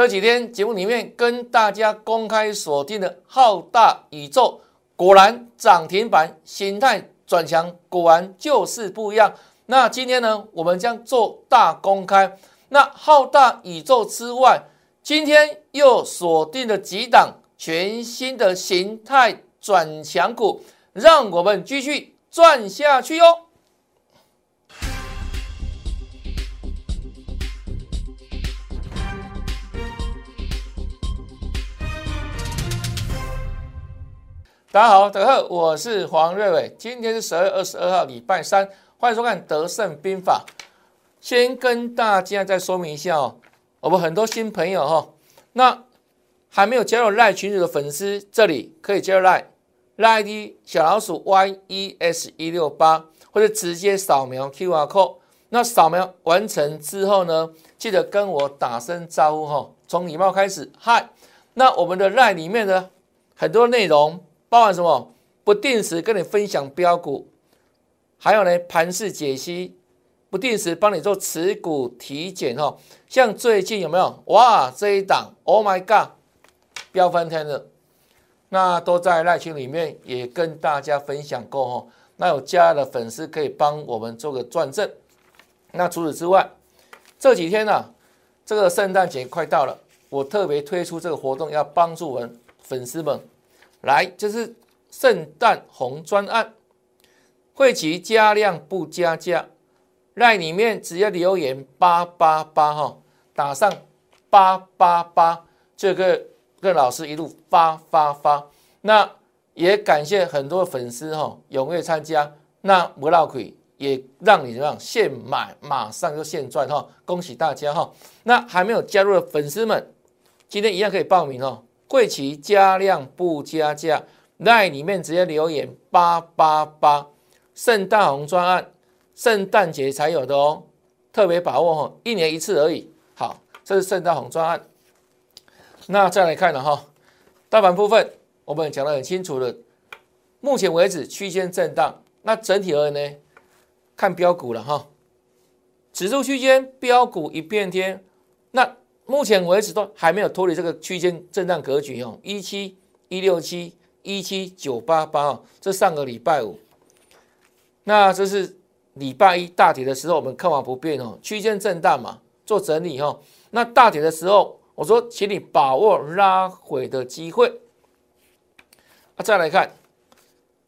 这几天节目里面跟大家公开锁定的浩大宇宙，果然涨停板，形态转强，果然就是不一样。那今天呢，我们将做大公开。那浩大宇宙之外，今天又锁定了几档全新的形态转强股，让我们继续赚下去哟。大家好，大家好，我是黄瑞伟。今天是十二月二十二号，礼拜三，欢迎收看《德胜兵法》。先跟大家再说明一下哦，我们很多新朋友哈，那还没有加入赖群组的粉丝，这里可以加入赖赖 ID 小老鼠 YES 一六八，或者直接扫描 QR code。那扫描完成之后呢，记得跟我打声招呼哈。从礼貌开始，嗨。那我们的赖里面呢，很多内容。包含什么？不定时跟你分享标股，还有呢盘势解析，不定时帮你做持股体检哈。像最近有没有？哇，这一档，Oh my God，飙翻天了！那都在赖群里面也跟大家分享过哈。那有加的粉丝可以帮我们做个转正。那除此之外，这几天呢，这个圣诞节快到了，我特别推出这个活动，要帮助我们粉丝们。来，就是圣诞红专案，会期加量不加价，赖里面只要留言八八八哈，打上八八八，这个跟老师一路发发发。那也感谢很多粉丝哈踊跃参加，那不闹亏也让你怎样现买马上就现赚哈，恭喜大家哈。那还没有加入的粉丝们，今天一样可以报名哦。会期加量不加价，在里面直接留言八八八，圣诞红专案，圣诞节才有的哦，特别把握哈，一年一次而已。好，这是圣诞红专案。那再来看了哈，大盘部分我们讲得很清楚的，目前为止区间震荡，那整体而言呢，看标股了哈，指数区间标股一片天，那。目前为止都还没有脱离这个区间震荡格局哦，一七一六七一七九八八哦，这上个礼拜五，那这是礼拜一大跌的时候，我们看完不变哦，区间震荡嘛，做整理哦。那大跌的时候，我说请你把握拉回的机会。啊，再来看，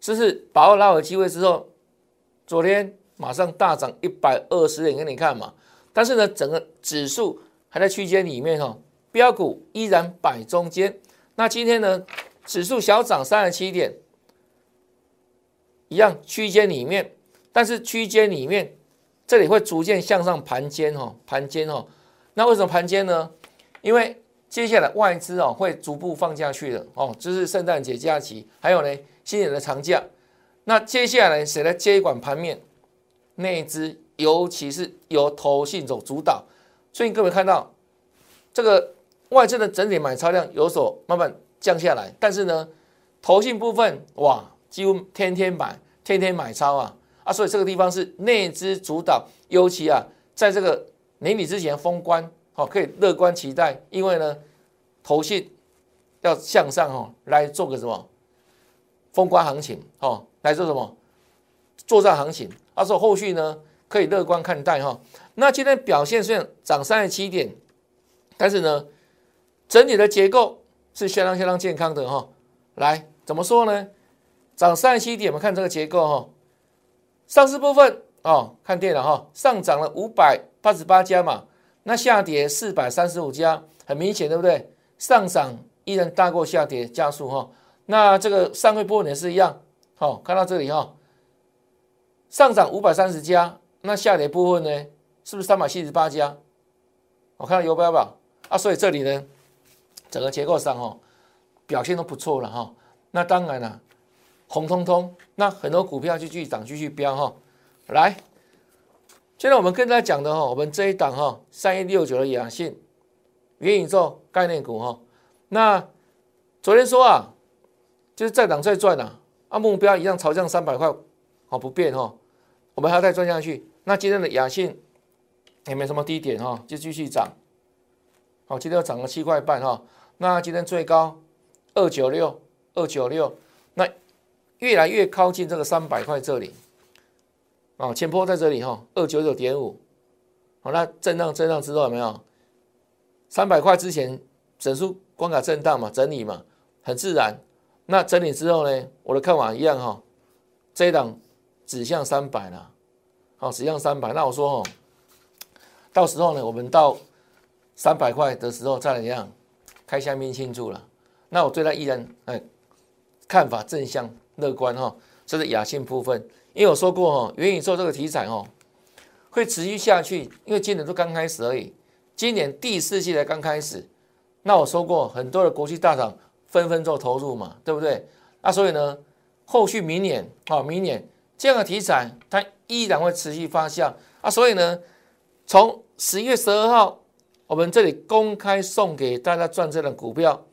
这是把握拉回机会之后，昨天马上大涨一百二十点给你看嘛，但是呢，整个指数。还在区间里面哈，标股依然摆中间。那今天呢，指数小涨三十七点，一样区间里面，但是区间里面这里会逐渐向上盘间哈，盘间哈。那为什么盘间呢？因为接下来外资哦会逐步放下去的哦，就是圣诞节假期，还有呢新年的长假。那接下来谁来接管盘面？内资，尤其是由投信走主导。所以各位看到这个外资的整体买超量有所慢慢降下来，但是呢，投信部分哇，几乎天天买，天天买超啊啊！所以这个地方是内资主导，尤其啊，在这个年底之前封关，好，可以乐观期待，因为呢，投信要向上哦，来做个什么封关行情哦，来做什么作战行情，啊，所以后续呢可以乐观看待哈。那今天表现虽然涨三十七点，但是呢，整体的结构是相当相当健康的哈。来，怎么说呢？涨三十七点，我们看这个结构哈。上市部分哦，看电脑哈，上涨了五百八十八家嘛，那下跌四百三十五家，很明显对不对？上涨依然大过下跌加速哈。那这个上会部分也是一样，好，看到这里哈，上涨五百三十家，那下跌部分呢？是不是三百七十八家？我看到有标吧？啊，所以这里呢，整个结构上哦，表现都不错了哈。那当然了，红彤彤，那很多股票就继续涨，继续飙哈。来，现在我们跟大家讲的哈，我们这一档哈，三一六九的雅信元宇宙概念股哈。那昨天说啊，就是再涨再赚呐，啊目标一样朝向三百块，好不变哈。我们还要再赚下去。那今天的雅信。也没什么低点哈，就继续涨，好，今天又涨了七块半哈。那今天最高二九六，二九六，那越来越靠近这个三百块这里。啊，前坡在这里哈，二九九点五。好，那震荡震荡之后有没有？三百块之前整数关卡震荡嘛，整理嘛，很自然。那整理之后呢，我的看法一样哈，这一档指向三百了。好，指向三百。那我说哦，到时候呢，我们到三百块的时候再来一样开香槟庆祝了。那我对它依然哎看法正向乐观哈，这是雅信部分。因为我说过哦，元宇宙这个题材哦会持续下去，因为今年都刚开始而已，今年第四季才刚开始。那我说过，很多的国际大厂纷纷做投入嘛，对不对？那所以呢，后续明年啊，明年这样的题材它依然会持续发酵啊。所以呢，从十一月十二号，我们这里公开送给大家赚这的股票，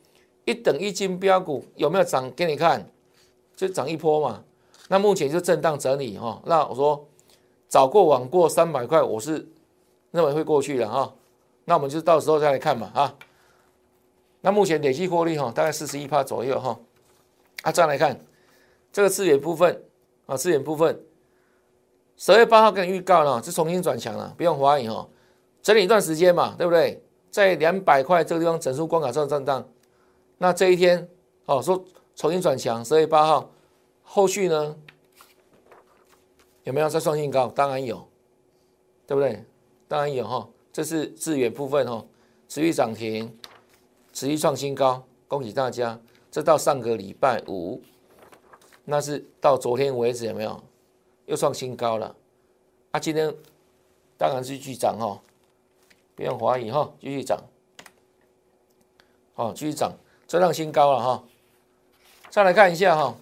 一等一金标股有没有涨给你看？就涨一波嘛。那目前就震荡整理哈，那我说早过晚过三百块，我是认为会过去的哈。那我们就到时候再来看嘛啊。那目前累计获利哈，大概四十一趴左右哈。啊，再来看这个资源部分啊，资源部分十月八号跟你预告了，是重新转强了，不用怀疑哈。整理一段时间嘛，对不对？在两百块这个地方整数关卡上震荡，那这一天哦说重新转强，十月八号。后续呢有没有再创新高？当然有，对不对？当然有哈。这是资源部分哈，持续涨停，持续创新高，恭喜大家！这到上个礼拜五，那是到昨天为止有没有又创新高了？啊，今天当然是继续涨哈，不用怀疑哈，继续涨，好，继续涨，这创新高了哈。再来看一下哈。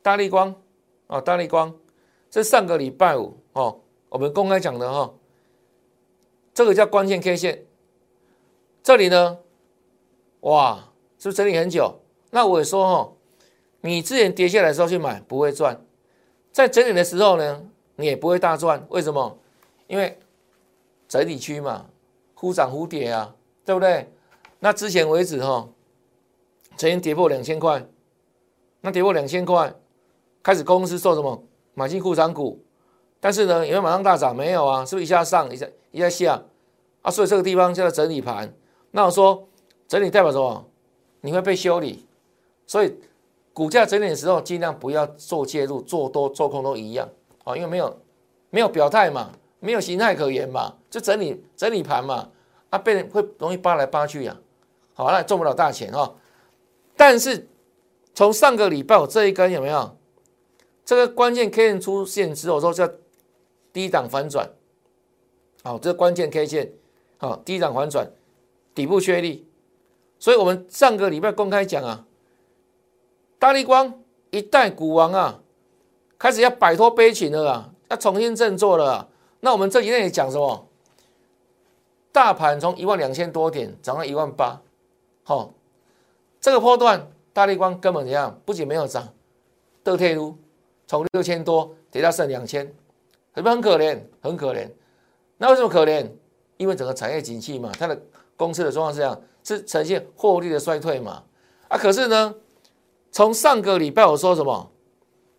大力光，哦，大力光，这上个礼拜五哦，我们公开讲的哈，这个叫关键 K 线，这里呢，哇，是不是整理很久？那我也说哈，你之前跌下来的时候去买不会赚，在整理的时候呢，你也不会大赚，为什么？因为整理区嘛，忽涨忽跌啊，对不对？那之前为止哈，曾经跌破两千块，那跌破两千块。开始公司做什么买进库藏股，但是呢，有没有马上大涨？没有啊，是不是一下上一下一下下啊？所以这个地方叫做整理盘。那我说整理代表什么？你会被修理，所以股价整理的时候尽量不要做介入，做多做空都一样啊，因为没有没有表态嘛，没有形态可言嘛，就整理整理盘嘛，啊，被人会容易扒来扒去呀，好，那赚不了大钱哈。但是从上个礼拜我这一根有没有？这个关键 K 线出现之后，说叫低档反转，好，这个关键 K 线，好，低档反转，底部确立，所以我们上个礼拜公开讲啊，大力光一代股王啊，开始要摆脱悲情了啊，要重新振作了。那我们这几天也讲什么？大盘从一万两千多点涨到一万八，好，这个波段大力光根本怎样？不仅没有涨，都退路。从六千多跌到剩两千，是不是很可怜？很可怜。那为什么可怜？因为整个产业景气嘛，它的公司的状况是这样，是呈现获利的衰退嘛。啊，可是呢，从上个礼拜我说什么？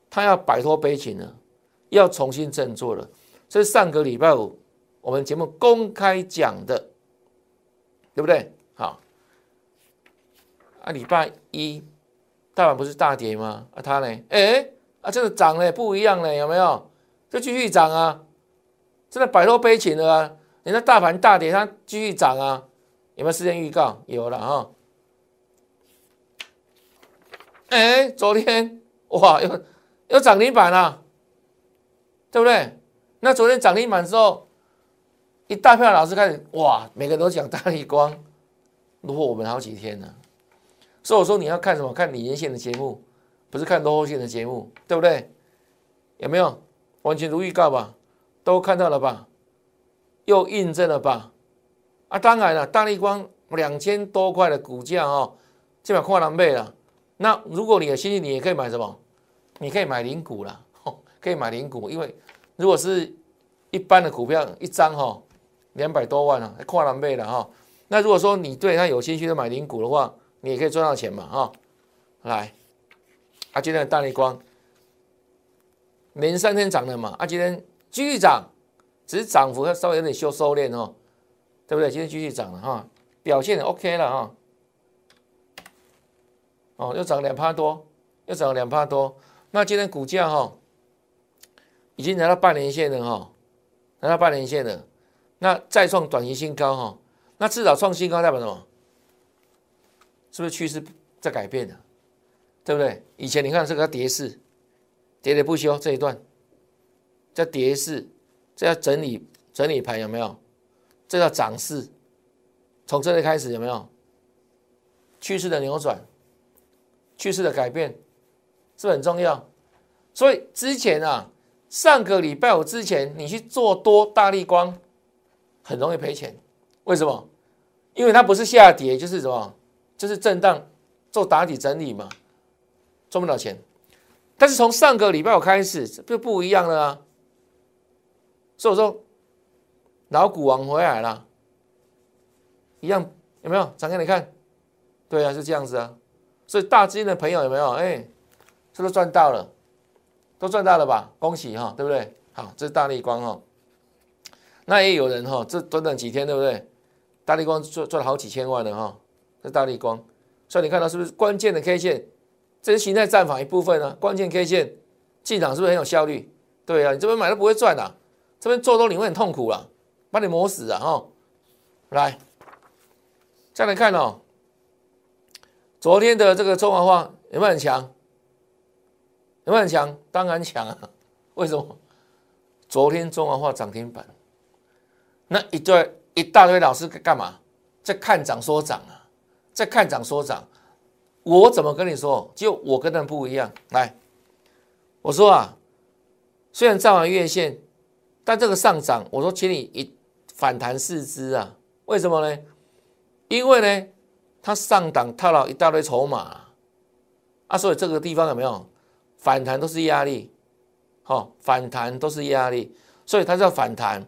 他要摆脱悲情了，要重新振作了。这是上个礼拜五我们节目公开讲的，对不对？好。啊，礼拜一大盘不是大跌吗？啊，他呢？哎。啊，这个涨了，不一样了，有没有？就继续涨啊，真的摆脱悲情了啊！你那大盘大跌，它继续涨啊，有没有事先预告？有了哈。哎，昨天哇，又又涨停板了，对不对？那昨天涨停板之后，一大票老师开始哇，每个人都讲大力光，落后我们好几天呢。所以我说你要看什么？看李连线的节目。不是看落后线的节目，对不对？有没有完全如预告吧？都看到了吧？又印证了吧？啊，当然了，大力光两千多块的股价哦，基本跨两倍了。那如果你有兴趣，你也可以买什么？你可以买零股了，可以买零股，因为如果是一般的股票，一张哈两百多万啊，跨两倍了哈。那如果说你对它有兴趣的买零股的话，你也可以赚到钱嘛，哈。来，啊，今天的大力光连三天涨了嘛，啊，今天继续涨，只是涨幅稍微有点收收敛哦，对不对？今天继续涨了哈，表现 OK 了哈。哦又涨两趴多，又涨两趴多。那今天股价哈，已经来到半年线了哈，来到半年线了。那再创短期新高哈，那至少创新高代表什么？是不是趋势在改变呢？对不对？以前你看这个跌势，喋喋不休这一段，叫跌势，这叫整理整理盘有没有？这叫涨势，从这里开始有没有？趋势的扭转，趋势的改变，是很重要。所以之前啊，上个礼拜五之前，你去做多大力光，很容易赔钱。为什么？因为它不是下跌，就是什么？就是震荡，做打底整理嘛。赚不了钱，但是从上个礼拜五开始就不一样了啊！所以我说老股王回来了，一样有没有？展开你看，对啊，是这样子啊！所以大资金的朋友有没有？哎，是不是赚到了，都赚到了吧？恭喜哈，对不对？好，这是大力光哈，那也有人哈，这短短几天对不对？大力光赚赚了好几千万了哈，这大力光，所以你看到是不是关键的 K 线？这是形态战法一部分呢，关键 K 线进场是不是很有效率？对啊，你这边买都不会赚的，这边做多你会很痛苦了，把你磨死啊！哈，来，再来看哦，昨天的这个中华化有没有很强？有没有很强？当然强啊！为什么？昨天中华化涨停板，那一堆一大堆老师干嘛？在看涨说涨啊，在看涨说涨。我怎么跟你说？就我跟他们不一样。来，我说啊，虽然站完月线，但这个上涨，我说请你一反弹四肢啊。为什么呢？因为呢，它上档套了一大堆筹码啊，所以这个地方有没有反弹都是压力，好，反弹都是压力，所以它叫反弹，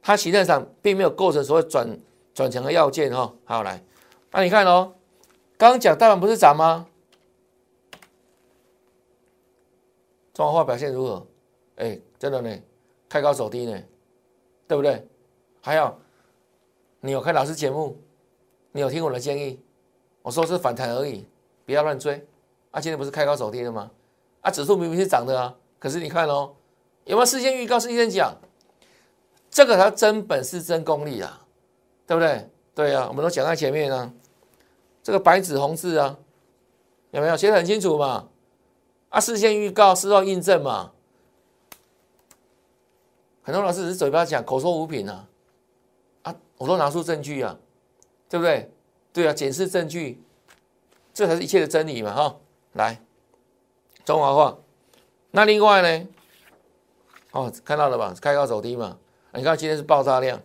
它形态上并没有构成所谓转转强的要件哈。好，来，那你看哦。刚刚讲大盘不是涨吗？中华化表现如何？哎，真的呢，开高走低呢，对不对？还有，你有看老师节目？你有听我的建议？我说是反弹而已，不要乱追。啊，今天不是开高走低的吗？啊，指数明明是涨的啊，可是你看哦，有没有事先预告？事先讲，这个才真本事、真功力啊，对不对？对啊，我们都讲在前面啊。这个白纸红字啊，有没有写的很清楚嘛？啊，事先预告，事后印证嘛。很多老师只是嘴巴讲，口说无凭啊。啊，我都拿出证据啊，对不对？对啊，检视证据，这才是一切的真理嘛！哈，来，中华话。那另外呢？哦，看到了吧？开高走低嘛。你看今天是爆炸量，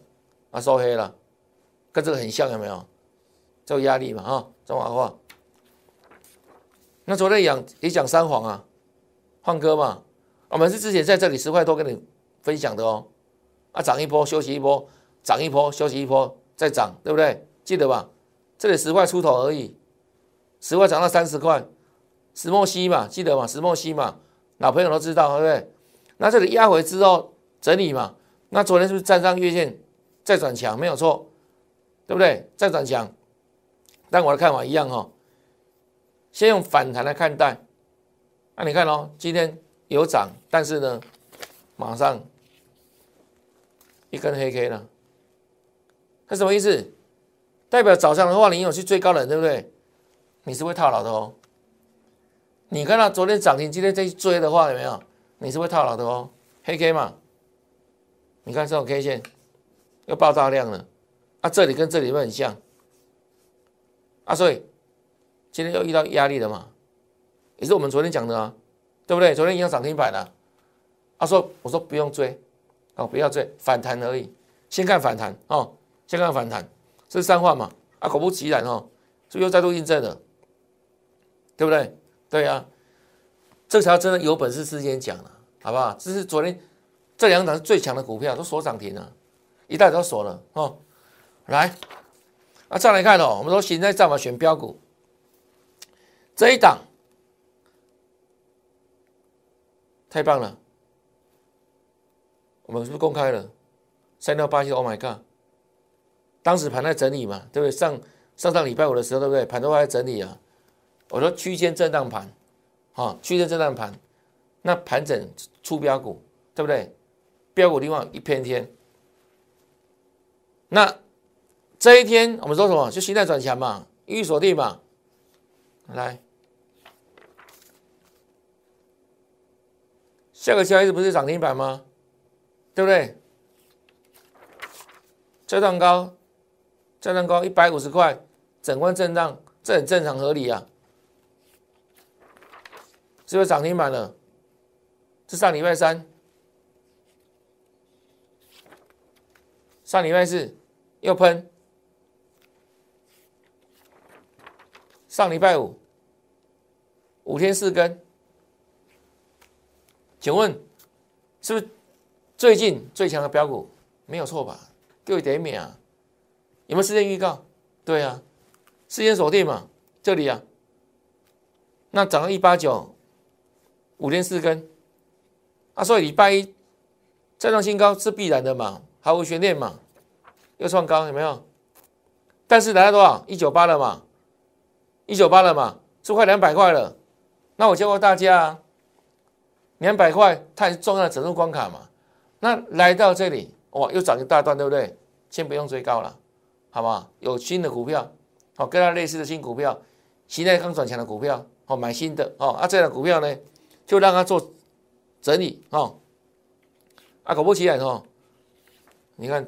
啊，收黑了，跟这个很像，有没有？这个压力嘛，哈。中华话，那昨天讲也讲三黄啊，换歌嘛，我们是之前在这里十块多跟你分享的哦，啊涨一波休息一波，涨一波休息一波再涨，对不对？记得吧？这里十块出头而已，十块涨到三十块，石墨烯嘛，记得嘛？石墨烯嘛，老朋友都知道，对不对？那这里压回之后整理嘛，那昨天是不是站上月线再转强？没有错，对不对？再转强。但我的看法一样哈，先用反弹来看待。那你看哦，今天有涨，但是呢，马上一根黑 K 了，它什么意思？代表早上的话，你有去追高了，对不对？你是会套牢的哦。你看到昨天涨停，今天再去追的话，有没有？你是会套牢的哦。黑 K 嘛，你看这种 K 线又爆炸量了，啊，这里跟这里会很像。啊，所以今天又遇到压力了嘛，也是我们昨天讲的啊，对不对？昨天一样涨停板了。他说：“我说不用追，哦，不要追，反弹而已，先看反弹哦，先看反弹，这是三话嘛。啊，果不其然哦，这又再度印证了，对不对？对呀，这条真的有本事事先讲了，好不好？这是昨天这两档最强的股票，都锁涨停了，一大早锁了哦。来，那再来看哦，我们说现在战法选标股，这一档太棒了，我们是不是公开了？三六八七，Oh my god！当时盘在整理嘛，对不对？上上上礼拜五的时候，对不对？盘都还在整理啊。我说区间震荡盘，啊，区间震荡盘，那盘整出标股，对不对？标股地方一片天。那这一天我们说什么？就心态转强嘛，预锁定嘛。来，下个交易日不是涨停板吗？对不对？这段高，这段高一百五十块，整关震荡，这很正常合理啊。是不是涨停板了？是上礼拜三，上礼拜四。又喷，上礼拜五五天四根，请问是不是最近最强的标股？没有错吧？给我一点免啊！有没有时间预告？对啊，时间锁定嘛，这里啊，那涨到一八九，五天四根，啊，所以礼拜一再创新高是必然的嘛，毫无悬念嘛。又创高有没有？但是来到多少？一九八了嘛，一九八了嘛，是快两百块了。那我教过大家，啊，两百块太重要的整数关卡嘛。那来到这里，哇，又涨一大段，对不对？先不用追高了，好不好？有新的股票，好，跟它类似的新股票，现在刚转强的股票，好，买新的哦。啊，这样的股票呢，就让它做整理哦。啊，果不其然哦，你看。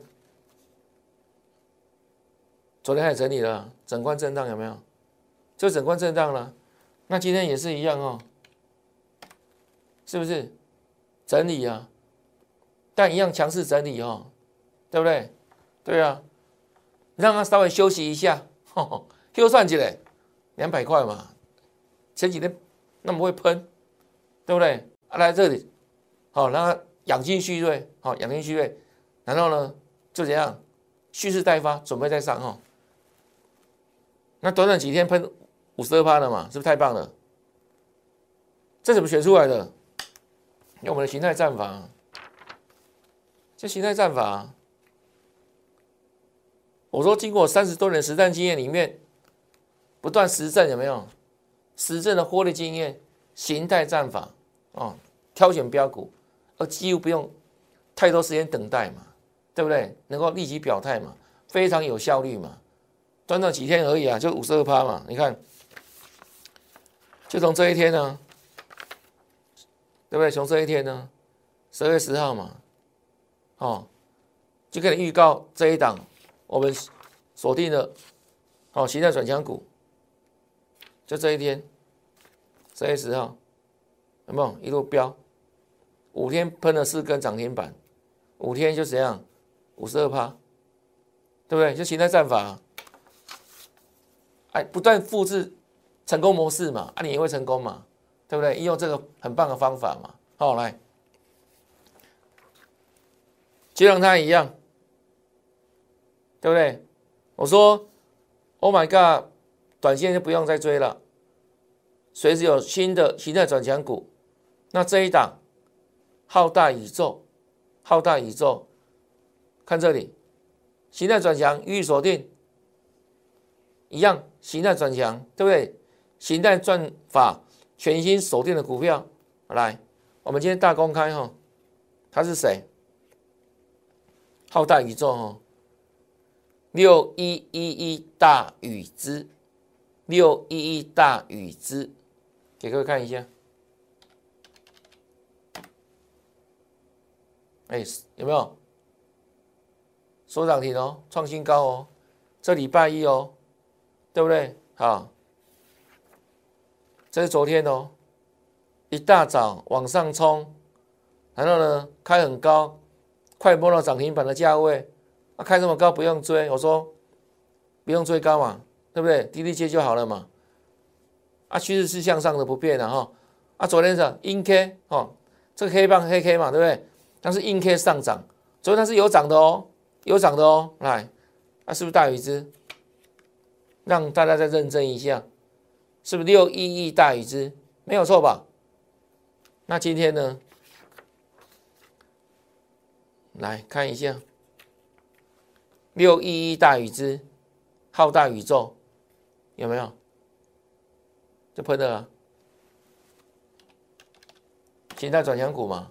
昨天还整理了，整关震荡有没有？就整关震荡了，那今天也是一样哦，是不是？整理啊，但一样强势整理哦，对不对？对啊，让它稍微休息一下，又算起来两百块嘛，前几天那么会喷，对不对？啊，来这里，好，让它养精蓄锐，好，养精蓄锐，然后呢，就怎样蓄势待发，准备再上哈。那短短几天喷五十二趴了嘛，是不是太棒了？这怎么选出来的？用我们的形态战法，这形态战法，我说经过三十多年实战经验里面，不断实战有没有？实战的获利经验，形态战法哦，挑选标股，而几乎不用太多时间等待嘛，对不对？能够立即表态嘛，非常有效率嘛。短短几天而已啊，就五十二趴嘛，你看，就从这一天呢，对不对？从这一天呢，十二月十号嘛，哦，就给你预告这一档，我们锁定了，哦，形态转强股，就这一天，十月十号，有没有一路飙？五天喷了四根涨停板，五天就怎样？五十二趴，对不对？就形态战法。哎，不断复制成功模式嘛，啊，你也会成功嘛，对不对？应用这个很棒的方法嘛，好来，就像它一样，对不对？我说，Oh my God，短线就不用再追了，随时有新的形态转强股，那这一档浩大宇宙，浩大宇宙，看这里，形态转强预锁定。一样形态转强，对不对？形态转法全新锁定的股票，来，我们今天大公开哈，他是谁？浩大宇宙哈，六一一一大宇之，六一一大宇之，给各位看一下，哎，有没有？收涨停哦，创新高哦，这礼拜一哦。对不对？好，这是昨天哦，一大早往上冲，然后呢开很高，快摸到涨停板的价位，啊开这么高不用追，我说不用追高嘛，对不对？低低接就好了嘛，啊趋势是向上的不变的哈，啊昨天是阴 K 哦，这个黑棒黑 K 嘛，对不对？但是阴 K 上涨，昨天它是有涨的哦，有涨的哦，来，啊是不是大于之？让大家再认真一下，是不是六一亿大禹之没有错吧？那今天呢？来看一下六一一大禹之浩大宇宙有没有？就喷的了，形态转强股嘛？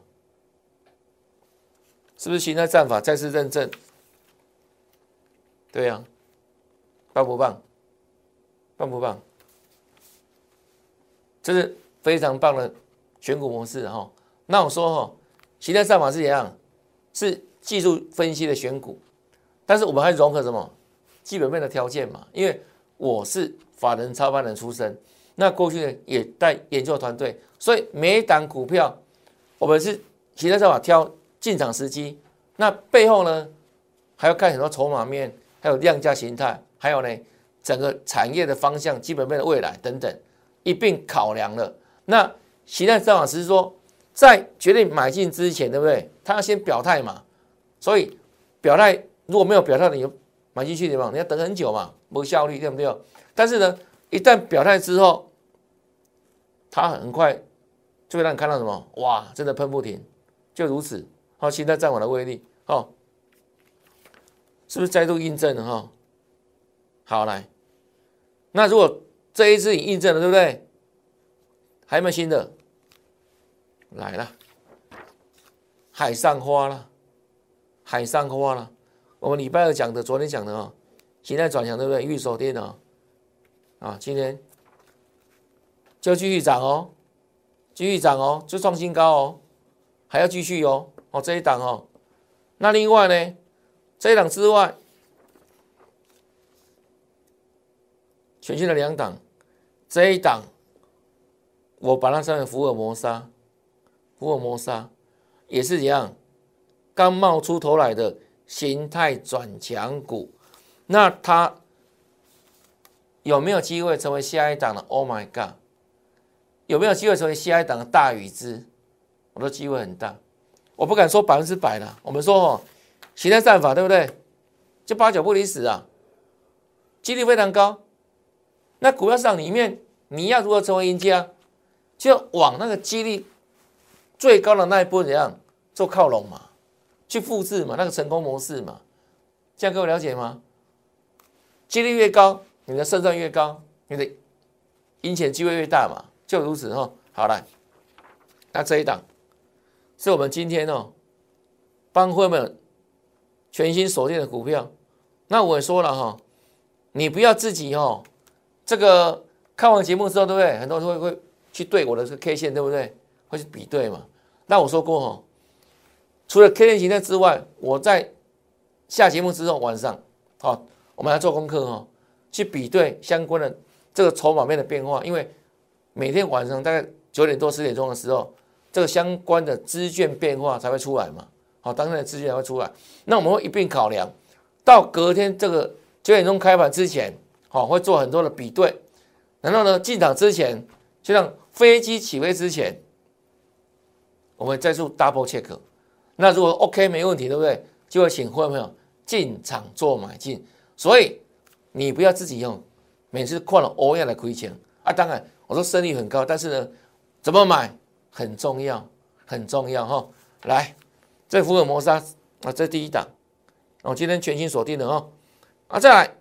是不是形态战法再次认证？对呀，棒不棒？棒不棒？这是非常棒的选股模式哈。那我说哈，形态战法是怎样？是技术分析的选股，但是我们还融合什么基本面的条件嘛？因为我是法人操盘人出身，那过去呢也带研究团队，所以每一档股票我们是其他方法挑进场时机，那背后呢还要看很多筹码面，还有量价形态，还有呢整个产业的方向、基本面的未来等等一并考量了。那形态方法是说。在决定买进之前，对不对？他要先表态嘛，所以表态如果没有表态，你就买进去对吧？你要等很久嘛，没效率，对不对？但是呢，一旦表态之后，它很快就会让你看到什么？哇，真的喷不停，就如此。好，现在战网的威力，哦，是不是再度印证了？哈，好来，那如果这一次你印证了，对不对？还有没有新的？来了，海上花了，海上花了。我们礼拜二讲的，昨天讲的哦，现在转强对不对？预手电脑啊，今天就继续涨哦，继续涨哦，就创新高哦，还要继续哦。哦，这一档哦，那另外呢，这一档之外，全新的两档，这一档我把它称为福尔摩沙。福尔摩沙也是一样，刚冒出头来的形态转强股，那它有没有机会成为下一档的？Oh my god，有没有机会成为下一档的大禹之？我的机会很大，我不敢说百分之百了。我们说哦，形态战法对不对？就八九不离十啊，几率非常高。那股票市场里面，你要如何成为赢家？就往那个几率。最高的那一波怎样做靠拢嘛，去复制嘛，那个成功模式嘛，这样各位了解吗？几率越高，你的胜算越高，你的赢钱机会越大嘛，就如此哦。好了，那这一档是我们今天哦帮会们全新锁定的股票。那我也说了哈，你不要自己哦，这个看完节目之后，对不对？很多人会会去对我的这个 K 线，对不对？会去比对嘛？那我说过哈，除了 K 线形态之外，我在下节目之后晚上，好，我们来做功课哈，去比对相关的这个筹码面的变化。因为每天晚上大概九点多十点钟的时候，这个相关的资券变化才会出来嘛。好，当天的资券才会出来。那我们会一并考量，到隔天这个九点钟开盘之前，好，会做很多的比对。然后呢，进场之前，就像飞机起飞之前。我们再做 double check，那如果 OK 没问题，对不对？就会请会朋友进场做买进。所以你不要自己用，每次看了欧亚的亏钱啊。当然我说胜率很高，但是呢，怎么买很重要，很重要哈。来，这福尔摩沙啊，这第一档，我今天全新锁定的哦。啊，再来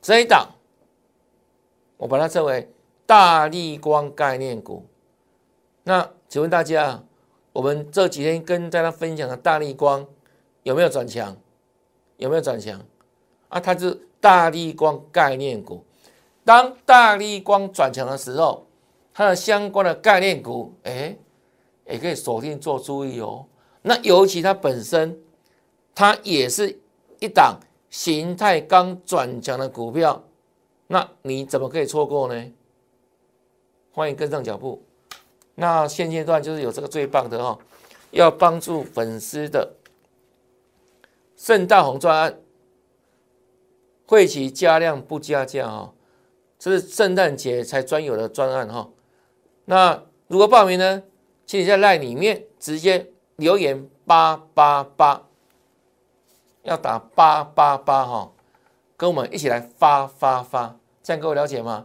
这一档，我把它称为大力光概念股。那请问大家，我们这几天跟大家分享的大力光有没有转强？有没有转强？啊，它是大力光概念股。当大力光转强的时候，它的相关的概念股，哎，也可以锁定做注意哦。那尤其它本身，它也是一档形态刚转强的股票，那你怎么可以错过呢？欢迎跟上脚步。那现阶段就是有这个最棒的哈，要帮助粉丝的圣诞红专案，会期加量不加价哈，这是圣诞节才专有的专案哈。那如果报名呢，请你在赖里面直接留言八八八，要打八八八哈，跟我们一起来发发发，这样各位了解吗？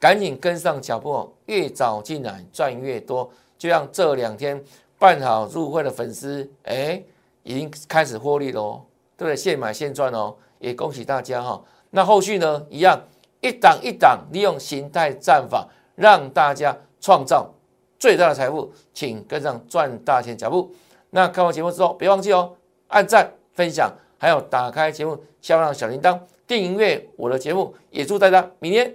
赶紧跟上脚步，越早进来赚越多。就像这两天办好入会的粉丝，哎，已经开始获利喽，对不对？现买现赚哦，也恭喜大家哈。那后续呢，一样一档一档利用形态战法，让大家创造最大的财富，请跟上赚大钱脚步。那看完节目之后，别忘记哦，按赞、分享，还有打开节目下方的小铃铛，订阅我的节目。也祝大家明天